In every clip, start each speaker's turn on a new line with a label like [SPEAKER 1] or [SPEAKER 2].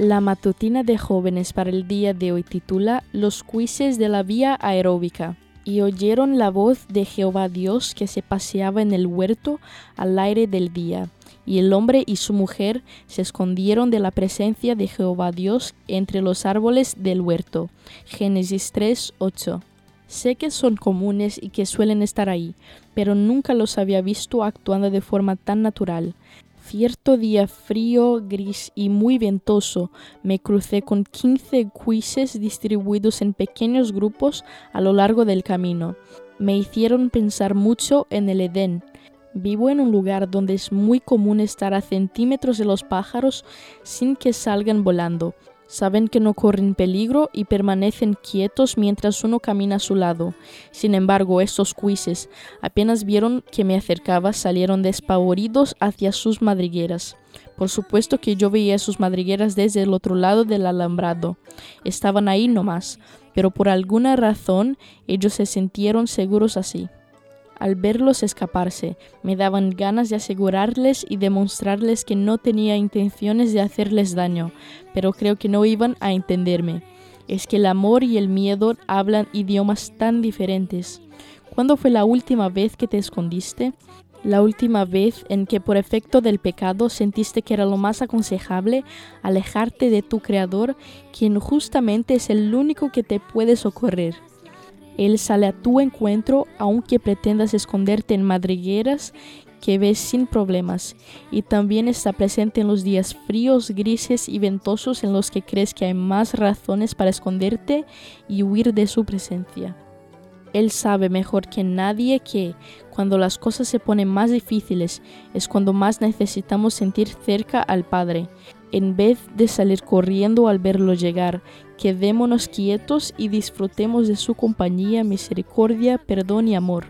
[SPEAKER 1] La matutina de jóvenes para el día de hoy titula Los quizzes de la vía aeróbica. Y oyeron la voz de Jehová Dios que se paseaba en el huerto al aire del día. Y el hombre y su mujer se escondieron de la presencia de Jehová Dios entre los árboles del huerto. Génesis 3, 8. Sé que son comunes y que suelen estar ahí, pero nunca los había visto actuando de forma tan natural. Cierto día frío, gris y muy ventoso, me crucé con 15 cuises distribuidos en pequeños grupos a lo largo del camino. Me hicieron pensar mucho en el Edén. Vivo en un lugar donde es muy común estar a centímetros de los pájaros sin que salgan volando, Saben que no corren peligro y permanecen quietos mientras uno camina a su lado. Sin embargo, estos cuises apenas vieron que me acercaba, salieron despavoridos hacia sus madrigueras. Por supuesto que yo veía sus madrigueras desde el otro lado del alambrado. Estaban ahí nomás, pero por alguna razón ellos se sintieron seguros así. Al verlos escaparse, me daban ganas de asegurarles y demostrarles que no tenía intenciones de hacerles daño, pero creo que no iban a entenderme. Es que el amor y el miedo hablan idiomas tan diferentes. ¿Cuándo fue la última vez que te escondiste? La última vez en que por efecto del pecado sentiste que era lo más aconsejable alejarte de tu Creador, quien justamente es el único que te puede socorrer. Él sale a tu encuentro aunque pretendas esconderte en madrigueras que ves sin problemas, y también está presente en los días fríos, grises y ventosos en los que crees que hay más razones para esconderte y huir de su presencia. Él sabe mejor que nadie que cuando las cosas se ponen más difíciles es cuando más necesitamos sentir cerca al Padre. En vez de salir corriendo al verlo llegar, quedémonos quietos y disfrutemos de su compañía, misericordia, perdón y amor.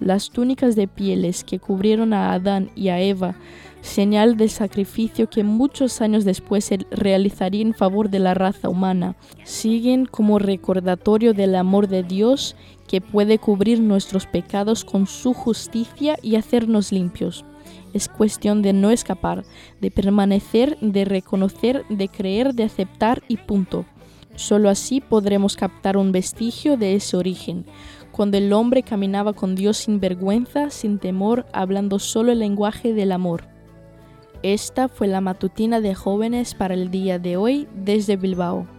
[SPEAKER 1] Las túnicas de pieles que cubrieron a Adán y a Eva, señal del sacrificio que muchos años después se realizaría en favor de la raza humana, siguen como recordatorio del amor de Dios que puede cubrir nuestros pecados con su justicia y hacernos limpios. Es cuestión de no escapar, de permanecer, de reconocer, de creer, de aceptar y punto. Solo así podremos captar un vestigio de ese origen, cuando el hombre caminaba con Dios sin vergüenza, sin temor, hablando solo el lenguaje del amor. Esta fue la matutina de jóvenes para el día de hoy desde Bilbao.